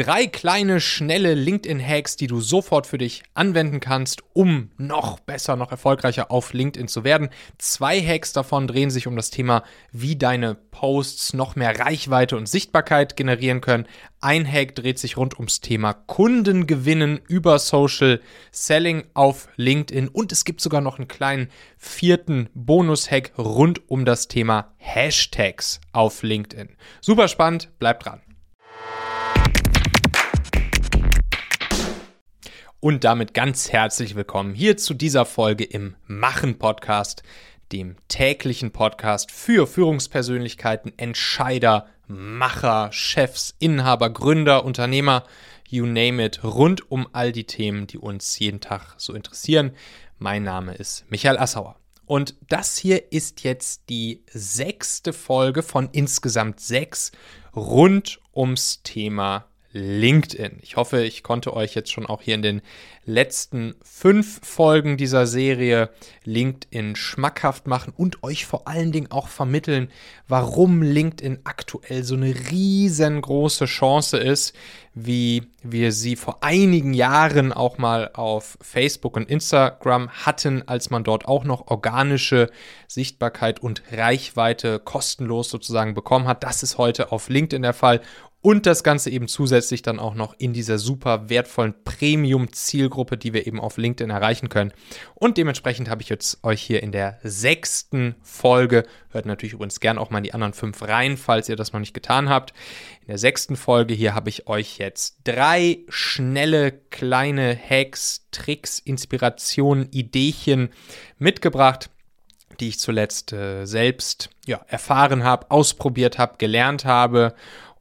Drei kleine, schnelle LinkedIn-Hacks, die du sofort für dich anwenden kannst, um noch besser, noch erfolgreicher auf LinkedIn zu werden. Zwei Hacks davon drehen sich um das Thema, wie deine Posts noch mehr Reichweite und Sichtbarkeit generieren können. Ein Hack dreht sich rund ums Thema Kunden gewinnen über Social Selling auf LinkedIn. Und es gibt sogar noch einen kleinen vierten Bonus-Hack rund um das Thema Hashtags auf LinkedIn. Super spannend, bleib dran. Und damit ganz herzlich willkommen hier zu dieser Folge im Machen Podcast, dem täglichen Podcast für Führungspersönlichkeiten, Entscheider, Macher, Chefs, Inhaber, Gründer, Unternehmer, you name it, rund um all die Themen, die uns jeden Tag so interessieren. Mein Name ist Michael Assauer. Und das hier ist jetzt die sechste Folge von insgesamt sechs rund ums Thema LinkedIn. Ich hoffe, ich konnte euch jetzt schon auch hier in den letzten fünf Folgen dieser Serie LinkedIn schmackhaft machen und euch vor allen Dingen auch vermitteln, warum LinkedIn aktuell so eine riesengroße Chance ist, wie wir sie vor einigen Jahren auch mal auf Facebook und Instagram hatten, als man dort auch noch organische Sichtbarkeit und Reichweite kostenlos sozusagen bekommen hat. Das ist heute auf LinkedIn der Fall und das Ganze eben zusätzlich dann auch noch in dieser super wertvollen Premium-Zielgruppe, die wir eben auf LinkedIn erreichen können. Und dementsprechend habe ich jetzt euch hier in der sechsten Folge, hört natürlich übrigens gern auch mal in die anderen fünf rein, falls ihr das noch nicht getan habt. In der sechsten Folge hier habe ich euch jetzt drei schnelle kleine Hacks, Tricks, Inspirationen, Ideechen mitgebracht die ich zuletzt äh, selbst ja, erfahren habe, ausprobiert habe, gelernt habe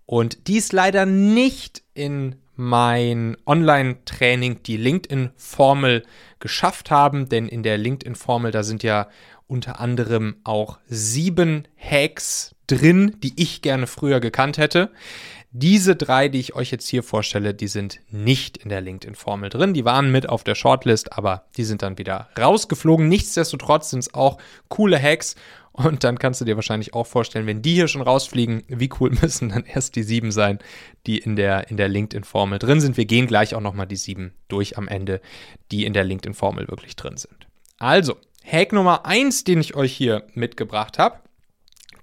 und dies leider nicht in mein Online-Training, die LinkedIn-Formel, geschafft haben, denn in der LinkedIn-Formel, da sind ja unter anderem auch sieben Hacks drin, die ich gerne früher gekannt hätte. Diese drei, die ich euch jetzt hier vorstelle, die sind nicht in der LinkedIn-Formel drin. Die waren mit auf der Shortlist, aber die sind dann wieder rausgeflogen. Nichtsdestotrotz sind es auch coole Hacks und dann kannst du dir wahrscheinlich auch vorstellen, wenn die hier schon rausfliegen, wie cool müssen dann erst die sieben sein, die in der, in der LinkedIn-Formel drin sind. Wir gehen gleich auch nochmal die sieben durch am Ende, die in der LinkedIn-Formel wirklich drin sind. Also, Hack Nummer eins, den ich euch hier mitgebracht habe,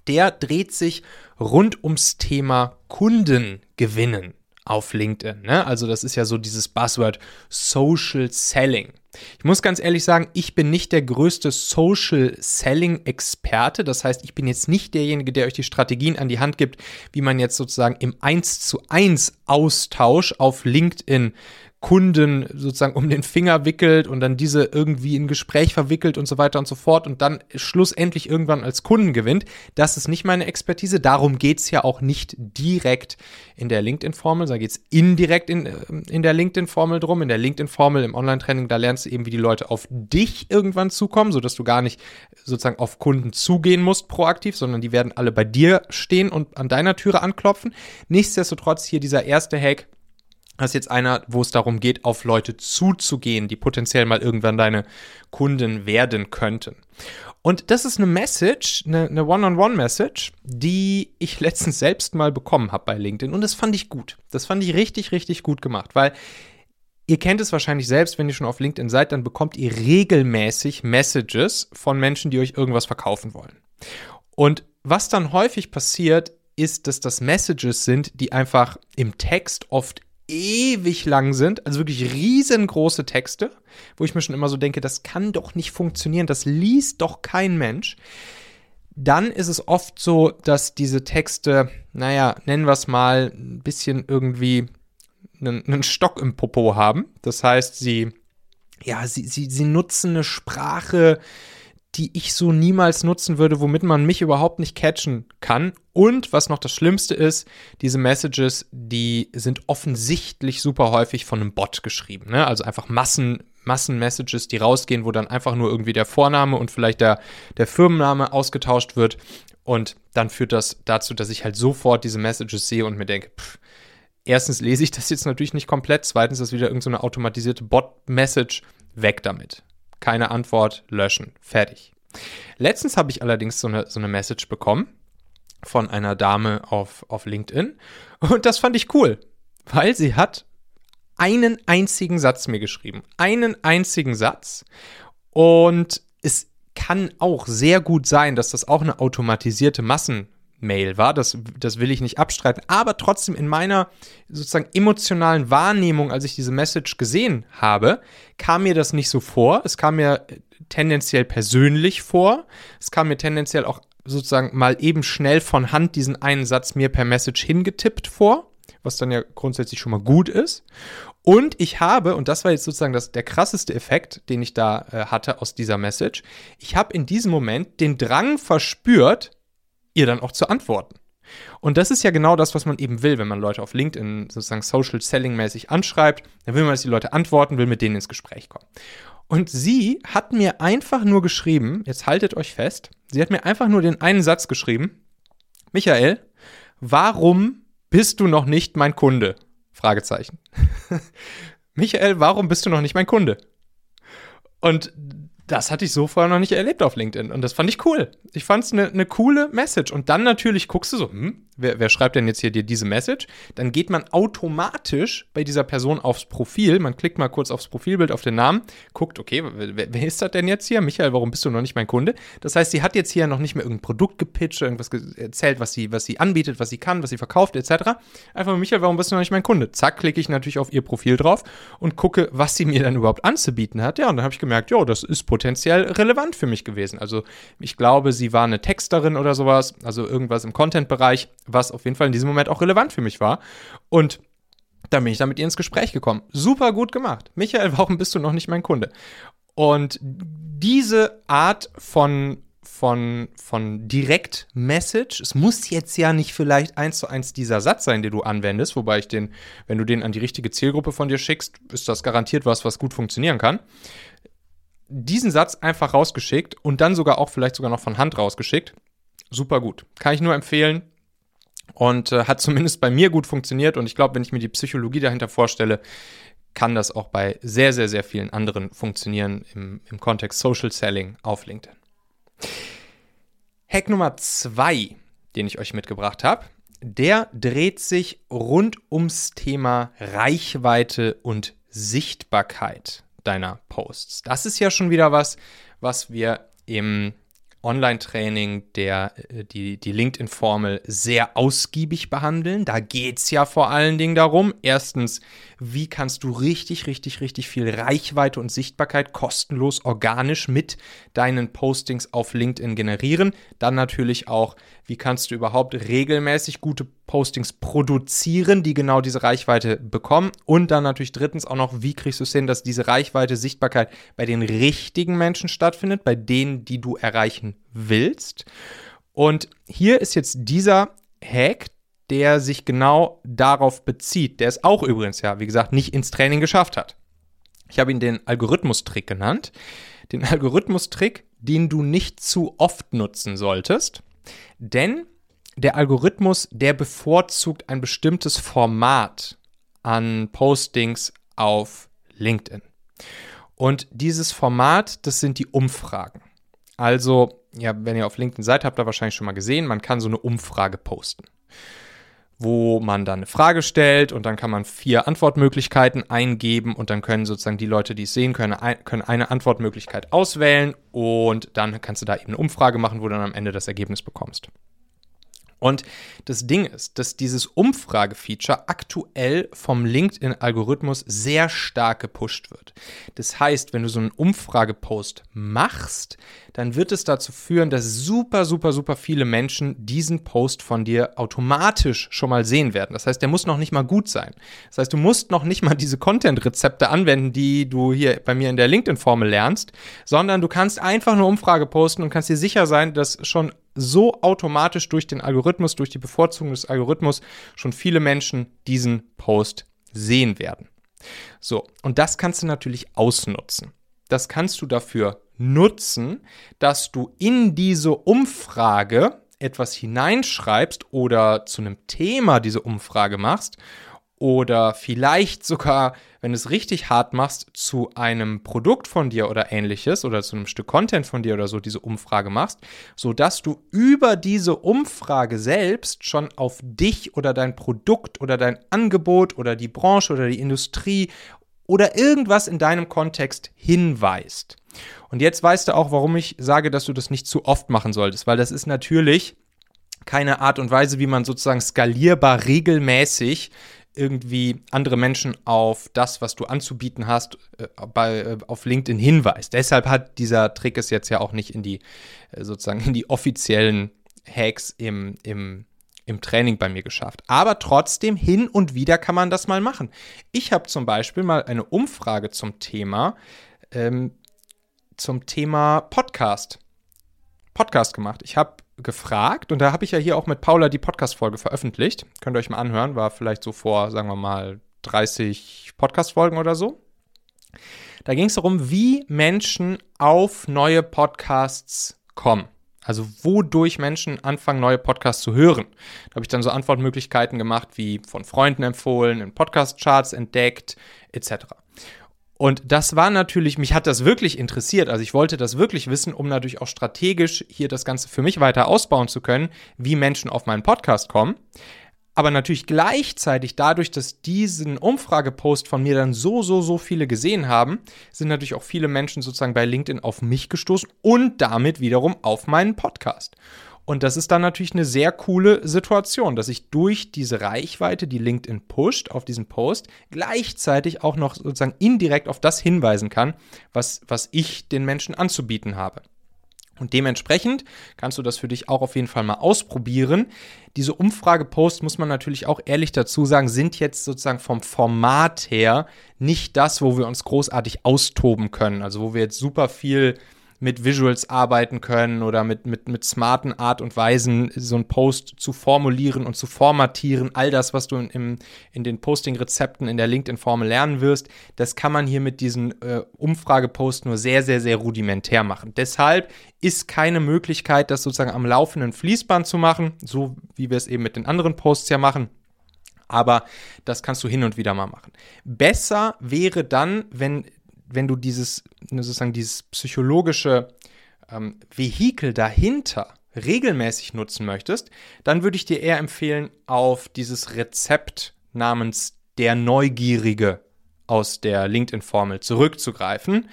der dreht sich rund ums Thema Kunden gewinnen auf LinkedIn. Ne? Also das ist ja so dieses Buzzword Social Selling. Ich muss ganz ehrlich sagen, ich bin nicht der größte Social Selling Experte. Das heißt, ich bin jetzt nicht derjenige, der euch die Strategien an die Hand gibt, wie man jetzt sozusagen im 1 zu 1 Austausch auf LinkedIn Kunden sozusagen um den Finger wickelt und dann diese irgendwie in Gespräch verwickelt und so weiter und so fort und dann schlussendlich irgendwann als Kunden gewinnt. Das ist nicht meine Expertise. Darum geht es ja auch nicht direkt in der LinkedIn-Formel, da geht es indirekt in, äh, in der LinkedIn-Formel drum. In der LinkedIn-Formel im Online-Training, da lernst du eben, wie die Leute auf dich irgendwann zukommen, sodass du gar nicht sozusagen auf Kunden zugehen musst proaktiv, sondern die werden alle bei dir stehen und an deiner Türe anklopfen. Nichtsdestotrotz hier dieser erste Hack, das ist jetzt einer, wo es darum geht, auf Leute zuzugehen, die potenziell mal irgendwann deine Kunden werden könnten. Und das ist eine Message, eine, One-on-One-Message, die ich letztens selbst mal bekommen habe bei LinkedIn. Und das fand ich gut. Das fand ich richtig, richtig gut gemacht, weil ihr kennt es wahrscheinlich selbst, wenn ihr schon auf LinkedIn seid, dann bekommt ihr regelmäßig Messages von Menschen, die euch irgendwas verkaufen wollen. Und was dann häufig passiert, ist, dass das Messages sind, die einfach im Text oft ewig lang sind, also wirklich riesengroße Texte, wo ich mir schon immer so denke, das kann doch nicht funktionieren, das liest doch kein Mensch. Dann ist es oft so, dass diese Texte, naja, nennen wir es mal, ein bisschen irgendwie einen, einen Stock im Popo haben. Das heißt, sie, ja, sie, sie, sie nutzen eine Sprache, die ich so niemals nutzen würde, womit man mich überhaupt nicht catchen kann. Und was noch das Schlimmste ist, diese Messages, die sind offensichtlich super häufig von einem Bot geschrieben. Ne? Also einfach Massen, Massen-Messages, die rausgehen, wo dann einfach nur irgendwie der Vorname und vielleicht der, der Firmenname ausgetauscht wird. Und dann führt das dazu, dass ich halt sofort diese Messages sehe und mir denke, pff, erstens lese ich das jetzt natürlich nicht komplett, zweitens ist das wieder irgendeine so automatisierte Bot-Message, weg damit keine Antwort, löschen, fertig. Letztens habe ich allerdings so eine, so eine Message bekommen von einer Dame auf, auf LinkedIn und das fand ich cool, weil sie hat einen einzigen Satz mir geschrieben. Einen einzigen Satz. Und es kann auch sehr gut sein, dass das auch eine automatisierte Massenmail war. Das, das will ich nicht abstreiten. Aber trotzdem in meiner sozusagen emotionalen Wahrnehmung, als ich diese Message gesehen habe, kam mir das nicht so vor. Es kam mir tendenziell persönlich vor. Es kam mir tendenziell auch sozusagen mal eben schnell von Hand diesen einen Satz mir per Message hingetippt vor, was dann ja grundsätzlich schon mal gut ist. Und ich habe, und das war jetzt sozusagen das, der krasseste Effekt, den ich da äh, hatte aus dieser Message, ich habe in diesem Moment den Drang verspürt, ihr dann auch zu antworten. Und das ist ja genau das, was man eben will, wenn man Leute auf LinkedIn sozusagen Social Selling mäßig anschreibt. Dann will man, dass die Leute antworten, will mit denen ins Gespräch kommen. Und sie hat mir einfach nur geschrieben, jetzt haltet euch fest, sie hat mir einfach nur den einen Satz geschrieben. Michael, warum bist du noch nicht mein Kunde? Fragezeichen. Michael, warum bist du noch nicht mein Kunde? Und das hatte ich so vorher noch nicht erlebt auf LinkedIn. Und das fand ich cool. Ich fand es eine ne coole Message. Und dann natürlich guckst du so, hm, wer, wer, schreibt denn jetzt hier dir diese Message? Dann geht man automatisch bei dieser Person aufs Profil. Man klickt mal kurz aufs Profilbild, auf den Namen, guckt, okay, wer, wer ist das denn jetzt hier? Michael, warum bist du noch nicht mein Kunde? Das heißt, sie hat jetzt hier noch nicht mehr irgendein Produkt gepitcht, irgendwas erzählt, was sie, was sie anbietet, was sie kann, was sie verkauft, etc. Einfach, Michael, warum bist du noch nicht mein Kunde? Zack, klicke ich natürlich auf ihr Profil drauf und gucke, was sie mir dann überhaupt anzubieten hat. Ja, und dann habe ich gemerkt, jo, das ist potenziell relevant für mich gewesen. Also ich glaube, sie war eine Texterin oder sowas, also irgendwas im Content-Bereich, was auf jeden Fall in diesem Moment auch relevant für mich war. Und dann bin ich da mit ihr ins Gespräch gekommen. Super gut gemacht. Michael, warum bist du noch nicht mein Kunde? Und diese Art von von, von Direct-Message. Es muss jetzt ja nicht vielleicht eins zu eins dieser Satz sein, den du anwendest, wobei ich den, wenn du den an die richtige Zielgruppe von dir schickst, ist das garantiert was, was gut funktionieren kann diesen Satz einfach rausgeschickt und dann sogar auch vielleicht sogar noch von Hand rausgeschickt. Super gut. Kann ich nur empfehlen und äh, hat zumindest bei mir gut funktioniert und ich glaube, wenn ich mir die Psychologie dahinter vorstelle, kann das auch bei sehr, sehr, sehr vielen anderen funktionieren im, im Kontext Social Selling auf LinkedIn. Hack Nummer zwei, den ich euch mitgebracht habe, der dreht sich rund ums Thema Reichweite und Sichtbarkeit deiner Posts. Das ist ja schon wieder was, was wir im Online-Training der, äh, die, die LinkedIn-Formel sehr ausgiebig behandeln. Da geht es ja vor allen Dingen darum, erstens, wie kannst du richtig, richtig, richtig viel Reichweite und Sichtbarkeit kostenlos, organisch mit deinen Postings auf LinkedIn generieren. Dann natürlich auch, wie kannst du überhaupt regelmäßig gute Postings produzieren, die genau diese Reichweite bekommen. Und dann natürlich drittens auch noch, wie kriegst du es hin, dass diese Reichweite, Sichtbarkeit bei den richtigen Menschen stattfindet, bei denen, die du erreichen willst. Und hier ist jetzt dieser Hack, der sich genau darauf bezieht, der es auch übrigens ja, wie gesagt, nicht ins Training geschafft hat. Ich habe ihn den Algorithmus-Trick genannt. Den Algorithmus-Trick, den du nicht zu oft nutzen solltest, denn der Algorithmus, der bevorzugt ein bestimmtes Format an Postings auf LinkedIn. Und dieses Format, das sind die Umfragen. Also, ja, wenn ihr auf LinkedIn seid, habt ihr wahrscheinlich schon mal gesehen, man kann so eine Umfrage posten wo man dann eine Frage stellt und dann kann man vier Antwortmöglichkeiten eingeben und dann können sozusagen die Leute, die es sehen können, können eine Antwortmöglichkeit auswählen und dann kannst du da eben eine Umfrage machen, wo du dann am Ende das Ergebnis bekommst. Und das Ding ist, dass dieses Umfragefeature aktuell vom LinkedIn-Algorithmus sehr stark gepusht wird. Das heißt, wenn du so einen Umfragepost machst, dann wird es dazu führen, dass super, super, super viele Menschen diesen Post von dir automatisch schon mal sehen werden. Das heißt, der muss noch nicht mal gut sein. Das heißt, du musst noch nicht mal diese Content-Rezepte anwenden, die du hier bei mir in der LinkedIn-Formel lernst, sondern du kannst einfach eine Umfrage posten und kannst dir sicher sein, dass schon so automatisch durch den Algorithmus, durch die Bevorzugung des Algorithmus schon viele Menschen diesen Post sehen werden. So, und das kannst du natürlich ausnutzen. Das kannst du dafür nutzen, dass du in diese Umfrage etwas hineinschreibst oder zu einem Thema diese Umfrage machst oder vielleicht sogar, wenn du es richtig hart machst, zu einem Produkt von dir oder ähnliches oder zu einem Stück Content von dir oder so diese Umfrage machst, sodass du über diese Umfrage selbst schon auf dich oder dein Produkt oder dein Angebot oder die Branche oder die Industrie oder irgendwas in deinem Kontext hinweist. Und jetzt weißt du auch, warum ich sage, dass du das nicht zu oft machen solltest, weil das ist natürlich keine Art und Weise, wie man sozusagen skalierbar regelmäßig irgendwie andere Menschen auf das, was du anzubieten hast, äh, bei, äh, auf LinkedIn hinweist. Deshalb hat dieser Trick es jetzt ja auch nicht in die, äh, sozusagen in die offiziellen Hacks im, im, im Training bei mir geschafft. Aber trotzdem, hin und wieder kann man das mal machen. Ich habe zum Beispiel mal eine Umfrage zum Thema, ähm, zum Thema Podcast. Podcast gemacht. Ich habe gefragt und da habe ich ja hier auch mit Paula die Podcast-Folge veröffentlicht. Könnt ihr euch mal anhören, war vielleicht so vor, sagen wir mal, 30 Podcast-Folgen oder so. Da ging es darum, wie Menschen auf neue Podcasts kommen. Also wodurch Menschen anfangen, neue Podcasts zu hören. Da habe ich dann so Antwortmöglichkeiten gemacht, wie von Freunden empfohlen, in Podcast-Charts entdeckt, etc. Und das war natürlich, mich hat das wirklich interessiert. Also ich wollte das wirklich wissen, um natürlich auch strategisch hier das Ganze für mich weiter ausbauen zu können, wie Menschen auf meinen Podcast kommen. Aber natürlich gleichzeitig dadurch, dass diesen Umfragepost von mir dann so, so, so viele gesehen haben, sind natürlich auch viele Menschen sozusagen bei LinkedIn auf mich gestoßen und damit wiederum auf meinen Podcast. Und das ist dann natürlich eine sehr coole Situation, dass ich durch diese Reichweite, die LinkedIn pusht auf diesen Post, gleichzeitig auch noch sozusagen indirekt auf das hinweisen kann, was, was ich den Menschen anzubieten habe. Und dementsprechend kannst du das für dich auch auf jeden Fall mal ausprobieren. Diese Umfrageposts, muss man natürlich auch ehrlich dazu sagen, sind jetzt sozusagen vom Format her nicht das, wo wir uns großartig austoben können. Also wo wir jetzt super viel mit Visuals arbeiten können oder mit, mit, mit smarten Art und Weisen so einen Post zu formulieren und zu formatieren. All das, was du in, in den Posting-Rezepten in der LinkedIn-Formel lernen wirst, das kann man hier mit diesen äh, Umfrageposts nur sehr, sehr, sehr rudimentär machen. Deshalb ist keine Möglichkeit, das sozusagen am laufenden Fließband zu machen, so wie wir es eben mit den anderen Posts ja machen aber das kannst du hin und wieder mal machen. Besser wäre dann, wenn wenn du dieses, sozusagen dieses psychologische ähm, Vehikel dahinter regelmäßig nutzen möchtest, dann würde ich dir eher empfehlen, auf dieses Rezept namens der Neugierige aus der LinkedIn-Formel zurückzugreifen.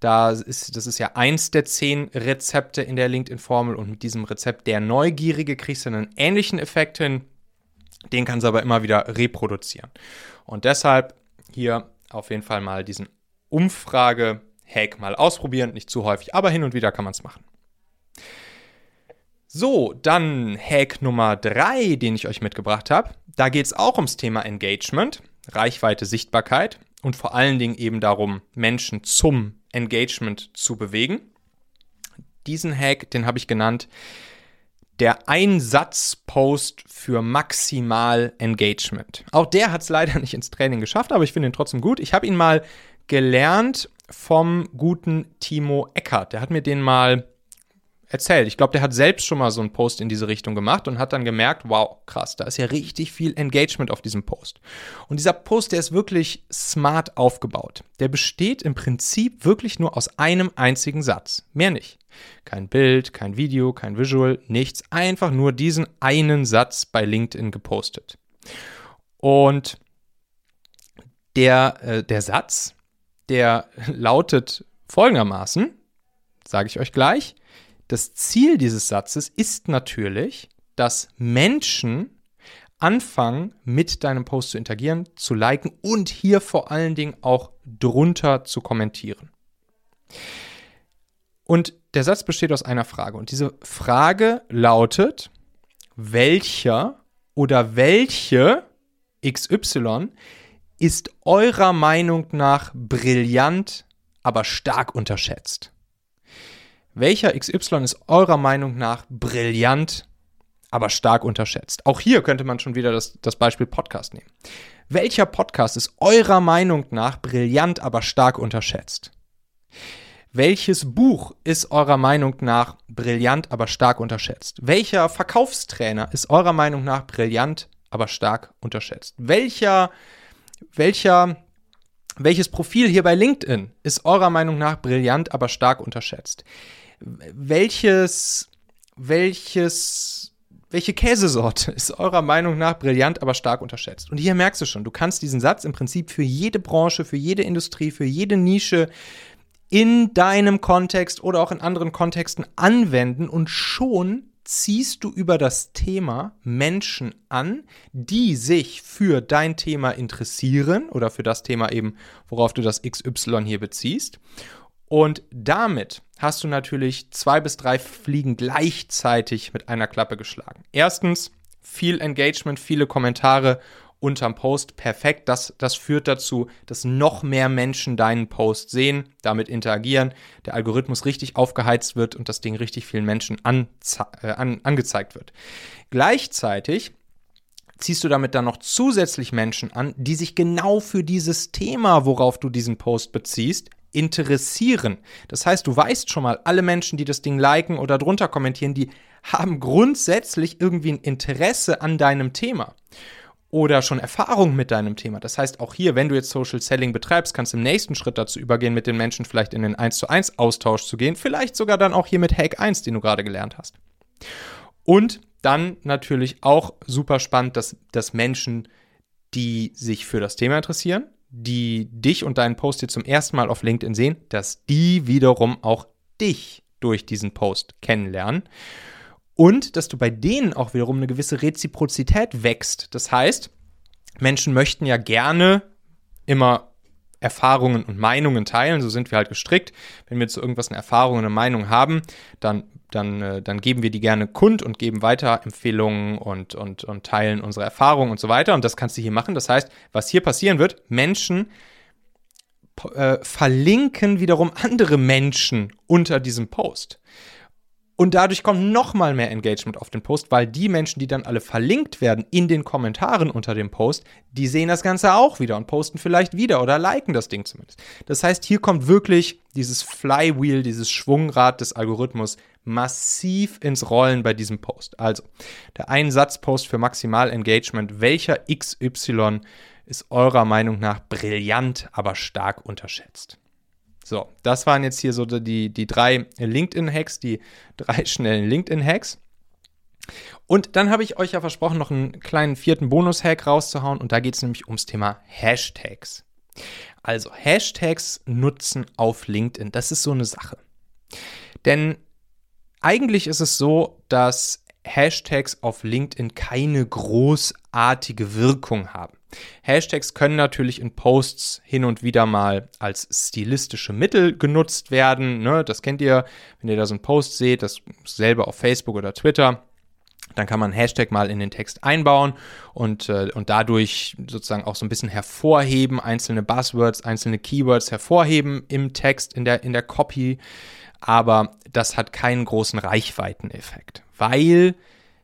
Da ist, das ist ja eins der zehn Rezepte in der LinkedIn-Formel und mit diesem Rezept der Neugierige kriegst du einen ähnlichen Effekt hin. Den kannst du aber immer wieder reproduzieren. Und deshalb hier auf jeden Fall mal diesen Umfrage-Hack mal ausprobieren. Nicht zu häufig, aber hin und wieder kann man es machen. So, dann Hack Nummer 3, den ich euch mitgebracht habe. Da geht es auch ums Thema Engagement, Reichweite, Sichtbarkeit und vor allen Dingen eben darum, Menschen zum Engagement zu bewegen. Diesen Hack, den habe ich genannt, der Einsatz-Post für maximal Engagement. Auch der hat es leider nicht ins Training geschafft, aber ich finde ihn trotzdem gut. Ich habe ihn mal gelernt vom guten Timo Eckert. Der hat mir den mal erzählt. Ich glaube, der hat selbst schon mal so einen Post in diese Richtung gemacht und hat dann gemerkt, wow, krass, da ist ja richtig viel Engagement auf diesem Post. Und dieser Post, der ist wirklich smart aufgebaut. Der besteht im Prinzip wirklich nur aus einem einzigen Satz. Mehr nicht. Kein Bild, kein Video, kein Visual, nichts. Einfach nur diesen einen Satz bei LinkedIn gepostet. Und der, äh, der Satz, der lautet folgendermaßen, sage ich euch gleich, das Ziel dieses Satzes ist natürlich, dass Menschen anfangen, mit deinem Post zu interagieren, zu liken und hier vor allen Dingen auch drunter zu kommentieren. Und der Satz besteht aus einer Frage. Und diese Frage lautet, welcher oder welche XY ist eurer Meinung nach brillant, aber stark unterschätzt? Welcher XY ist eurer Meinung nach brillant, aber stark unterschätzt? Auch hier könnte man schon wieder das, das Beispiel Podcast nehmen. Welcher Podcast ist eurer Meinung nach brillant, aber stark unterschätzt? Welches Buch ist eurer Meinung nach brillant, aber stark unterschätzt? Welcher Verkaufstrainer ist eurer Meinung nach brillant, aber stark unterschätzt. Welcher, welcher, welches Profil hier bei LinkedIn ist eurer Meinung nach brillant, aber stark unterschätzt? Welches, welches, welche Käsesorte ist eurer Meinung nach brillant, aber stark unterschätzt? Und hier merkst du schon, du kannst diesen Satz im Prinzip für jede Branche, für jede Industrie, für jede Nische in deinem Kontext oder auch in anderen Kontexten anwenden und schon ziehst du über das Thema Menschen an, die sich für dein Thema interessieren oder für das Thema eben, worauf du das XY hier beziehst. Und damit hast du natürlich zwei bis drei Fliegen gleichzeitig mit einer Klappe geschlagen. Erstens, viel Engagement, viele Kommentare unterm Post perfekt. Das, das führt dazu, dass noch mehr Menschen deinen Post sehen, damit interagieren, der Algorithmus richtig aufgeheizt wird und das Ding richtig vielen Menschen äh, an, angezeigt wird. Gleichzeitig ziehst du damit dann noch zusätzlich Menschen an, die sich genau für dieses Thema, worauf du diesen Post beziehst, interessieren. Das heißt, du weißt schon mal, alle Menschen, die das Ding liken oder drunter kommentieren, die haben grundsätzlich irgendwie ein Interesse an deinem Thema oder schon Erfahrung mit deinem Thema. Das heißt, auch hier, wenn du jetzt Social Selling betreibst, kannst du im nächsten Schritt dazu übergehen, mit den Menschen vielleicht in den 1 zu 1 Austausch zu gehen. Vielleicht sogar dann auch hier mit Hack 1, den du gerade gelernt hast. Und dann natürlich auch super spannend, dass, dass Menschen, die sich für das Thema interessieren, die dich und deinen Post hier zum ersten Mal auf LinkedIn sehen, dass die wiederum auch dich durch diesen Post kennenlernen und dass du bei denen auch wiederum eine gewisse Reziprozität wächst. Das heißt, Menschen möchten ja gerne immer Erfahrungen und Meinungen teilen. So sind wir halt gestrickt. Wenn wir zu irgendwas eine Erfahrung und eine Meinung haben, dann, dann, äh, dann geben wir die gerne kund und geben weiter Empfehlungen und, und, und teilen unsere Erfahrungen und so weiter. Und das kannst du hier machen. Das heißt, was hier passieren wird, Menschen äh, verlinken wiederum andere Menschen unter diesem Post. Und dadurch kommt noch mal mehr Engagement auf den Post, weil die Menschen, die dann alle verlinkt werden in den Kommentaren unter dem Post, die sehen das Ganze auch wieder und posten vielleicht wieder oder liken das Ding zumindest. Das heißt, hier kommt wirklich dieses Flywheel, dieses Schwungrad des Algorithmus massiv ins Rollen bei diesem Post. Also, der Einsatzpost für maximal Engagement, welcher XY ist eurer Meinung nach brillant, aber stark unterschätzt? So, das waren jetzt hier so die, die drei LinkedIn-Hacks, die drei schnellen LinkedIn-Hacks. Und dann habe ich euch ja versprochen, noch einen kleinen vierten Bonus-Hack rauszuhauen. Und da geht es nämlich ums Thema Hashtags. Also Hashtags nutzen auf LinkedIn, das ist so eine Sache. Denn eigentlich ist es so, dass Hashtags auf LinkedIn keine großartige Wirkung haben. Hashtags können natürlich in Posts hin und wieder mal als stilistische Mittel genutzt werden. Ne? Das kennt ihr, wenn ihr da so einen Post seht, dasselbe auf Facebook oder Twitter. Dann kann man Hashtag mal in den Text einbauen und, äh, und dadurch sozusagen auch so ein bisschen hervorheben, einzelne Buzzwords, einzelne Keywords hervorheben im Text, in der, in der Copy. Aber das hat keinen großen Reichweiteneffekt, weil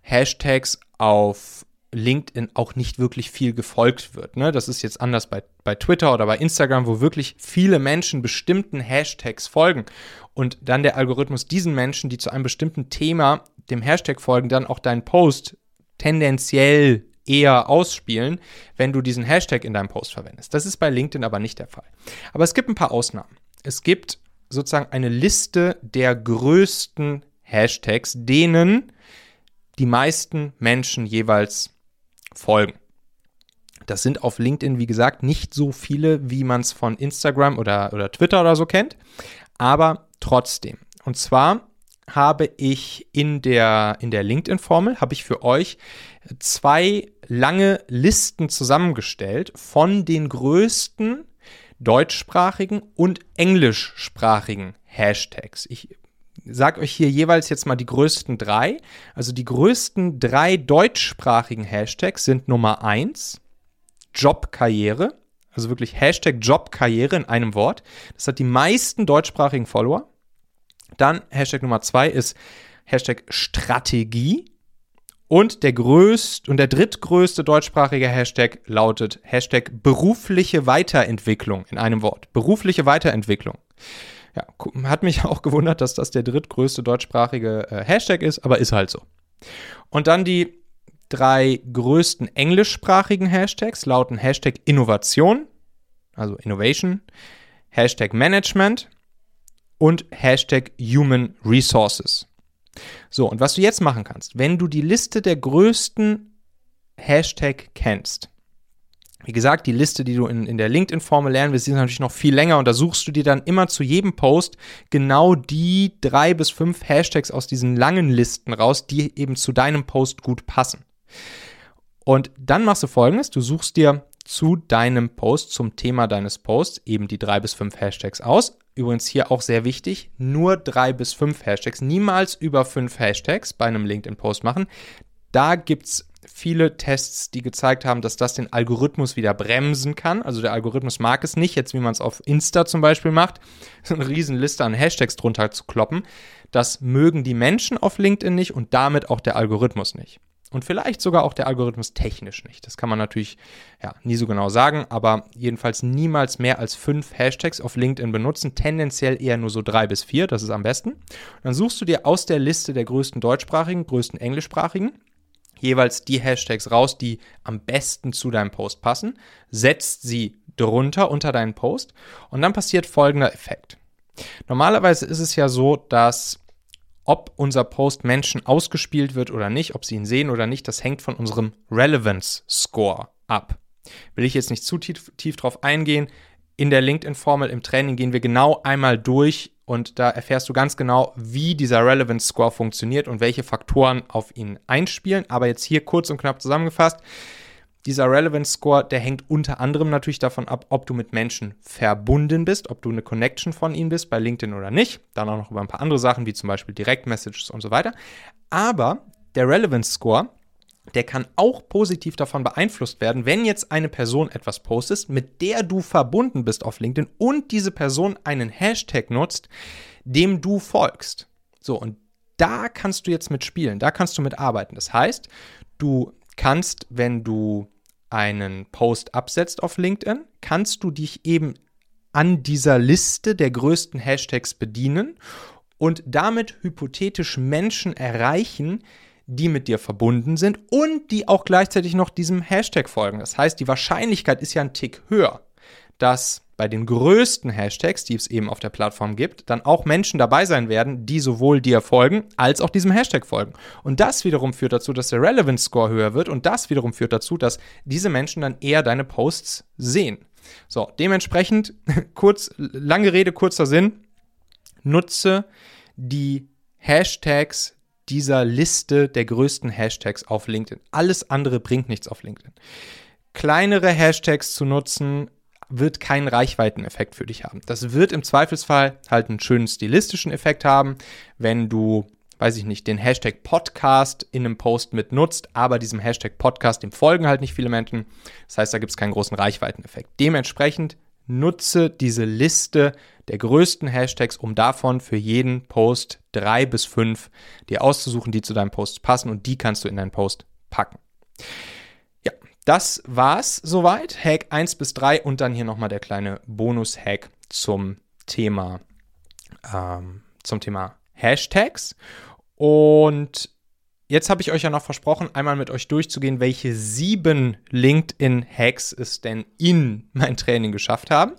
Hashtags auf LinkedIn auch nicht wirklich viel gefolgt wird. Ne? Das ist jetzt anders bei, bei Twitter oder bei Instagram, wo wirklich viele Menschen bestimmten Hashtags folgen und dann der Algorithmus diesen Menschen, die zu einem bestimmten Thema dem Hashtag folgen, dann auch deinen Post tendenziell eher ausspielen, wenn du diesen Hashtag in deinem Post verwendest. Das ist bei LinkedIn aber nicht der Fall. Aber es gibt ein paar Ausnahmen. Es gibt sozusagen eine Liste der größten Hashtags, denen die meisten Menschen jeweils folgen. Das sind auf LinkedIn, wie gesagt, nicht so viele, wie man es von Instagram oder, oder Twitter oder so kennt, aber trotzdem. Und zwar habe ich in der, in der LinkedIn-Formel, habe ich für euch zwei lange Listen zusammengestellt von den größten deutschsprachigen und englischsprachigen Hashtags. Ich sage euch hier jeweils jetzt mal die größten drei. Also die größten drei deutschsprachigen Hashtags sind Nummer eins Jobkarriere. Also wirklich Hashtag Jobkarriere in einem Wort. Das hat die meisten deutschsprachigen Follower. Dann Hashtag Nummer zwei ist Hashtag Strategie. Und der größte und der drittgrößte deutschsprachige Hashtag lautet Hashtag berufliche Weiterentwicklung in einem Wort. Berufliche Weiterentwicklung. Ja, hat mich auch gewundert, dass das der drittgrößte deutschsprachige äh, Hashtag ist, aber ist halt so. Und dann die, drei größten englischsprachigen Hashtags lauten Hashtag Innovation, also Innovation, Hashtag Management und Hashtag Human Resources. So, und was du jetzt machen kannst, wenn du die Liste der größten Hashtag kennst, wie gesagt, die Liste, die du in, in der LinkedIn-Formel lernen willst, ist natürlich noch viel länger und da suchst du dir dann immer zu jedem Post genau die drei bis fünf Hashtags aus diesen langen Listen raus, die eben zu deinem Post gut passen. Und dann machst du folgendes: Du suchst dir zu deinem Post, zum Thema deines Posts, eben die drei bis fünf Hashtags aus. Übrigens hier auch sehr wichtig: nur drei bis fünf Hashtags, niemals über fünf Hashtags bei einem LinkedIn-Post machen. Da gibt es viele Tests, die gezeigt haben, dass das den Algorithmus wieder bremsen kann. Also der Algorithmus mag es nicht, jetzt wie man es auf Insta zum Beispiel macht, so eine riesen Liste an Hashtags drunter zu kloppen. Das mögen die Menschen auf LinkedIn nicht und damit auch der Algorithmus nicht. Und vielleicht sogar auch der Algorithmus technisch nicht. Das kann man natürlich ja, nie so genau sagen, aber jedenfalls niemals mehr als fünf Hashtags auf LinkedIn benutzen. Tendenziell eher nur so drei bis vier, das ist am besten. Dann suchst du dir aus der Liste der größten deutschsprachigen, größten englischsprachigen jeweils die Hashtags raus, die am besten zu deinem Post passen, setzt sie drunter unter deinen Post und dann passiert folgender Effekt. Normalerweise ist es ja so, dass ob unser Post Menschen ausgespielt wird oder nicht, ob sie ihn sehen oder nicht, das hängt von unserem Relevance Score ab. Will ich jetzt nicht zu tief, tief drauf eingehen. In der LinkedIn-Formel im Training gehen wir genau einmal durch und da erfährst du ganz genau, wie dieser Relevance Score funktioniert und welche Faktoren auf ihn einspielen. Aber jetzt hier kurz und knapp zusammengefasst. Dieser Relevance Score, der hängt unter anderem natürlich davon ab, ob du mit Menschen verbunden bist, ob du eine Connection von ihnen bist, bei LinkedIn oder nicht. Dann auch noch über ein paar andere Sachen, wie zum Beispiel Direct Messages und so weiter. Aber der Relevance Score, der kann auch positiv davon beeinflusst werden, wenn jetzt eine Person etwas postest, mit der du verbunden bist auf LinkedIn und diese Person einen Hashtag nutzt, dem du folgst. So, und da kannst du jetzt mitspielen, da kannst du mitarbeiten. Das heißt, du kannst, wenn du einen Post absetzt auf LinkedIn, kannst du dich eben an dieser Liste der größten Hashtags bedienen und damit hypothetisch Menschen erreichen, die mit dir verbunden sind und die auch gleichzeitig noch diesem Hashtag folgen. Das heißt, die Wahrscheinlichkeit ist ja ein Tick höher, dass bei den größten Hashtags, die es eben auf der Plattform gibt, dann auch Menschen dabei sein werden, die sowohl dir folgen als auch diesem Hashtag folgen. Und das wiederum führt dazu, dass der Relevance Score höher wird und das wiederum führt dazu, dass diese Menschen dann eher deine Posts sehen. So, dementsprechend kurz lange Rede kurzer Sinn, nutze die Hashtags dieser Liste der größten Hashtags auf LinkedIn. Alles andere bringt nichts auf LinkedIn. Kleinere Hashtags zu nutzen, wird keinen Reichweiteneffekt für dich haben. Das wird im Zweifelsfall halt einen schönen stilistischen Effekt haben, wenn du, weiß ich nicht, den Hashtag Podcast in einem Post mit nutzt, aber diesem Hashtag Podcast, dem folgen halt nicht viele Menschen. Das heißt, da gibt es keinen großen Reichweiteneffekt. Dementsprechend nutze diese Liste der größten Hashtags, um davon für jeden Post drei bis fünf dir auszusuchen, die zu deinem Post passen und die kannst du in deinen Post packen. Ja, das war's soweit. Hack 1 bis 3 und dann hier nochmal der kleine Bonus-Hack zum Thema, ähm, zum Thema Hashtags. Und Jetzt habe ich euch ja noch versprochen, einmal mit euch durchzugehen, welche sieben LinkedIn-Hacks es denn in mein Training geschafft haben.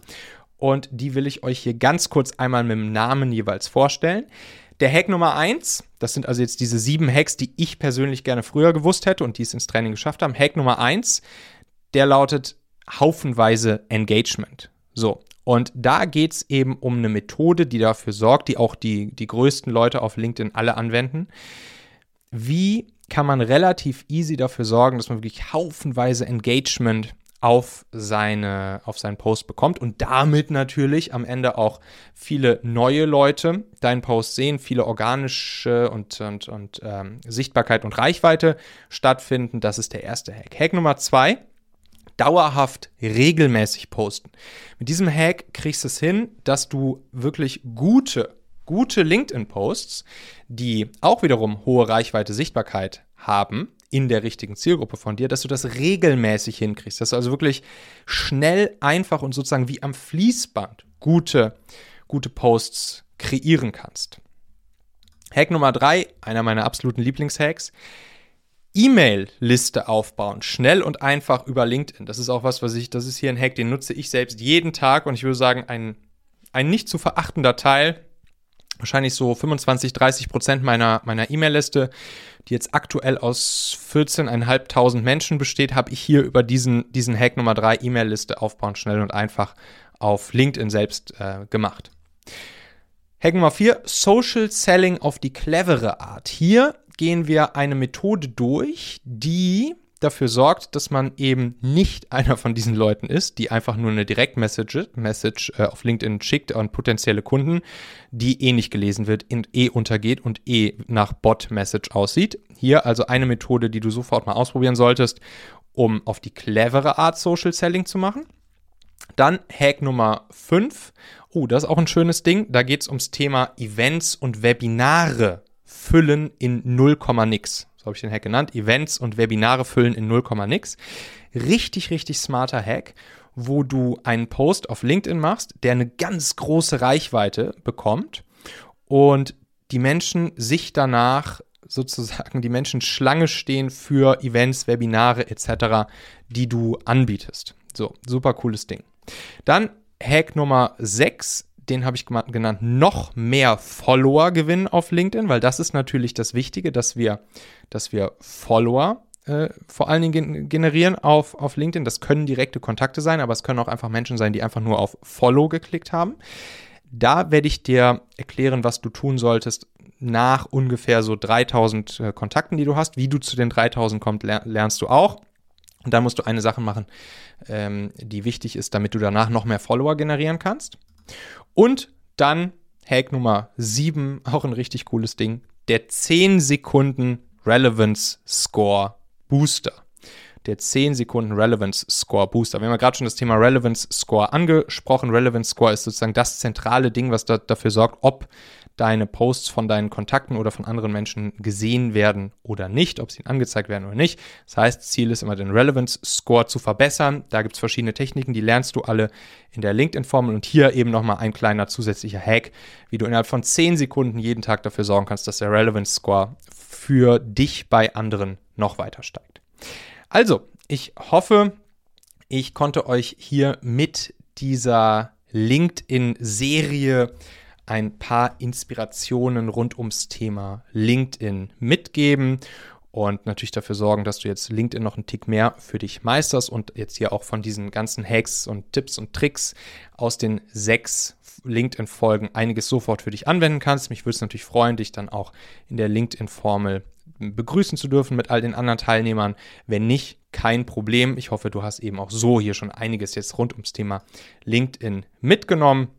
Und die will ich euch hier ganz kurz einmal mit dem Namen jeweils vorstellen. Der Hack Nummer eins, das sind also jetzt diese sieben Hacks, die ich persönlich gerne früher gewusst hätte und die es ins Training geschafft haben. Hack Nummer eins, der lautet haufenweise Engagement. So, und da geht es eben um eine Methode, die dafür sorgt, die auch die, die größten Leute auf LinkedIn alle anwenden wie kann man relativ easy dafür sorgen, dass man wirklich haufenweise Engagement auf, seine, auf seinen Post bekommt und damit natürlich am Ende auch viele neue Leute deinen Post sehen, viele organische und, und, und ähm, Sichtbarkeit und Reichweite stattfinden. Das ist der erste Hack. Hack Nummer zwei, dauerhaft regelmäßig posten. Mit diesem Hack kriegst du es hin, dass du wirklich gute gute LinkedIn-Posts, die auch wiederum hohe Reichweite, Sichtbarkeit haben in der richtigen Zielgruppe von dir, dass du das regelmäßig hinkriegst, dass du also wirklich schnell, einfach und sozusagen wie am Fließband gute, gute Posts kreieren kannst. Hack Nummer drei, einer meiner absoluten Lieblingshacks. E-Mail-Liste aufbauen, schnell und einfach über LinkedIn. Das ist auch was, was ich, das ist hier ein Hack, den nutze ich selbst jeden Tag und ich würde sagen, ein, ein nicht zu verachtender Teil, wahrscheinlich so 25, 30 Prozent meiner, meiner E-Mail-Liste, die jetzt aktuell aus 14.500 Menschen besteht, habe ich hier über diesen, diesen Hack Nummer 3 E-Mail-Liste aufbauen, schnell und einfach auf LinkedIn selbst äh, gemacht. Hack Nummer 4, Social Selling auf die clevere Art. Hier gehen wir eine Methode durch, die dafür sorgt, dass man eben nicht einer von diesen Leuten ist, die einfach nur eine Direktmessage Message, äh, auf LinkedIn schickt an potenzielle Kunden, die eh nicht gelesen wird, in, eh untergeht und eh nach Bot-Message aussieht. Hier also eine Methode, die du sofort mal ausprobieren solltest, um auf die clevere Art Social Selling zu machen. Dann Hack Nummer 5. Oh, das ist auch ein schönes Ding. Da geht es ums Thema Events und Webinare füllen in 0, nix. So habe ich den Hack genannt. Events und Webinare füllen in 0, nix. Richtig, richtig smarter Hack, wo du einen Post auf LinkedIn machst, der eine ganz große Reichweite bekommt und die Menschen sich danach sozusagen die Menschen Schlange stehen für Events, Webinare etc., die du anbietest. So, super cooles Ding. Dann Hack Nummer 6, den habe ich genannt, noch mehr Follower gewinnen auf LinkedIn, weil das ist natürlich das Wichtige, dass wir, dass wir Follower äh, vor allen Dingen generieren auf, auf LinkedIn. Das können direkte Kontakte sein, aber es können auch einfach Menschen sein, die einfach nur auf Follow geklickt haben. Da werde ich dir erklären, was du tun solltest nach ungefähr so 3000 äh, Kontakten, die du hast. Wie du zu den 3000 kommst, lernst du auch. Und dann musst du eine Sache machen, ähm, die wichtig ist, damit du danach noch mehr Follower generieren kannst. Und dann Hack Nummer 7, auch ein richtig cooles Ding, der 10 Sekunden Relevance Score Booster. Der 10 Sekunden Relevance Score Booster. Wir haben ja gerade schon das Thema Relevance Score angesprochen. Relevance Score ist sozusagen das zentrale Ding, was da, dafür sorgt, ob deine Posts von deinen Kontakten oder von anderen Menschen gesehen werden oder nicht, ob sie angezeigt werden oder nicht. Das heißt, Ziel ist immer, den Relevance Score zu verbessern. Da gibt es verschiedene Techniken, die lernst du alle in der LinkedIn-Formel und hier eben nochmal ein kleiner zusätzlicher Hack, wie du innerhalb von 10 Sekunden jeden Tag dafür sorgen kannst, dass der Relevance Score für dich bei anderen noch weiter steigt. Also, ich hoffe, ich konnte euch hier mit dieser LinkedIn-Serie ein paar Inspirationen rund ums Thema LinkedIn mitgeben und natürlich dafür sorgen, dass du jetzt LinkedIn noch einen Tick mehr für dich meisterst und jetzt hier auch von diesen ganzen Hacks und Tipps und Tricks aus den sechs LinkedIn-Folgen einiges sofort für dich anwenden kannst. Mich würde es natürlich freuen, dich dann auch in der LinkedIn-Formel begrüßen zu dürfen mit all den anderen Teilnehmern. Wenn nicht, kein Problem. Ich hoffe, du hast eben auch so hier schon einiges jetzt rund ums Thema LinkedIn mitgenommen.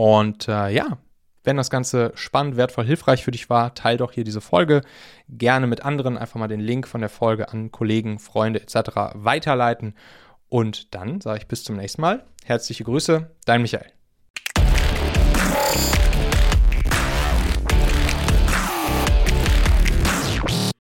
Und äh, ja, wenn das Ganze spannend, wertvoll, hilfreich für dich war, teile doch hier diese Folge gerne mit anderen. Einfach mal den Link von der Folge an Kollegen, Freunde etc. weiterleiten. Und dann sage ich bis zum nächsten Mal. Herzliche Grüße, dein Michael.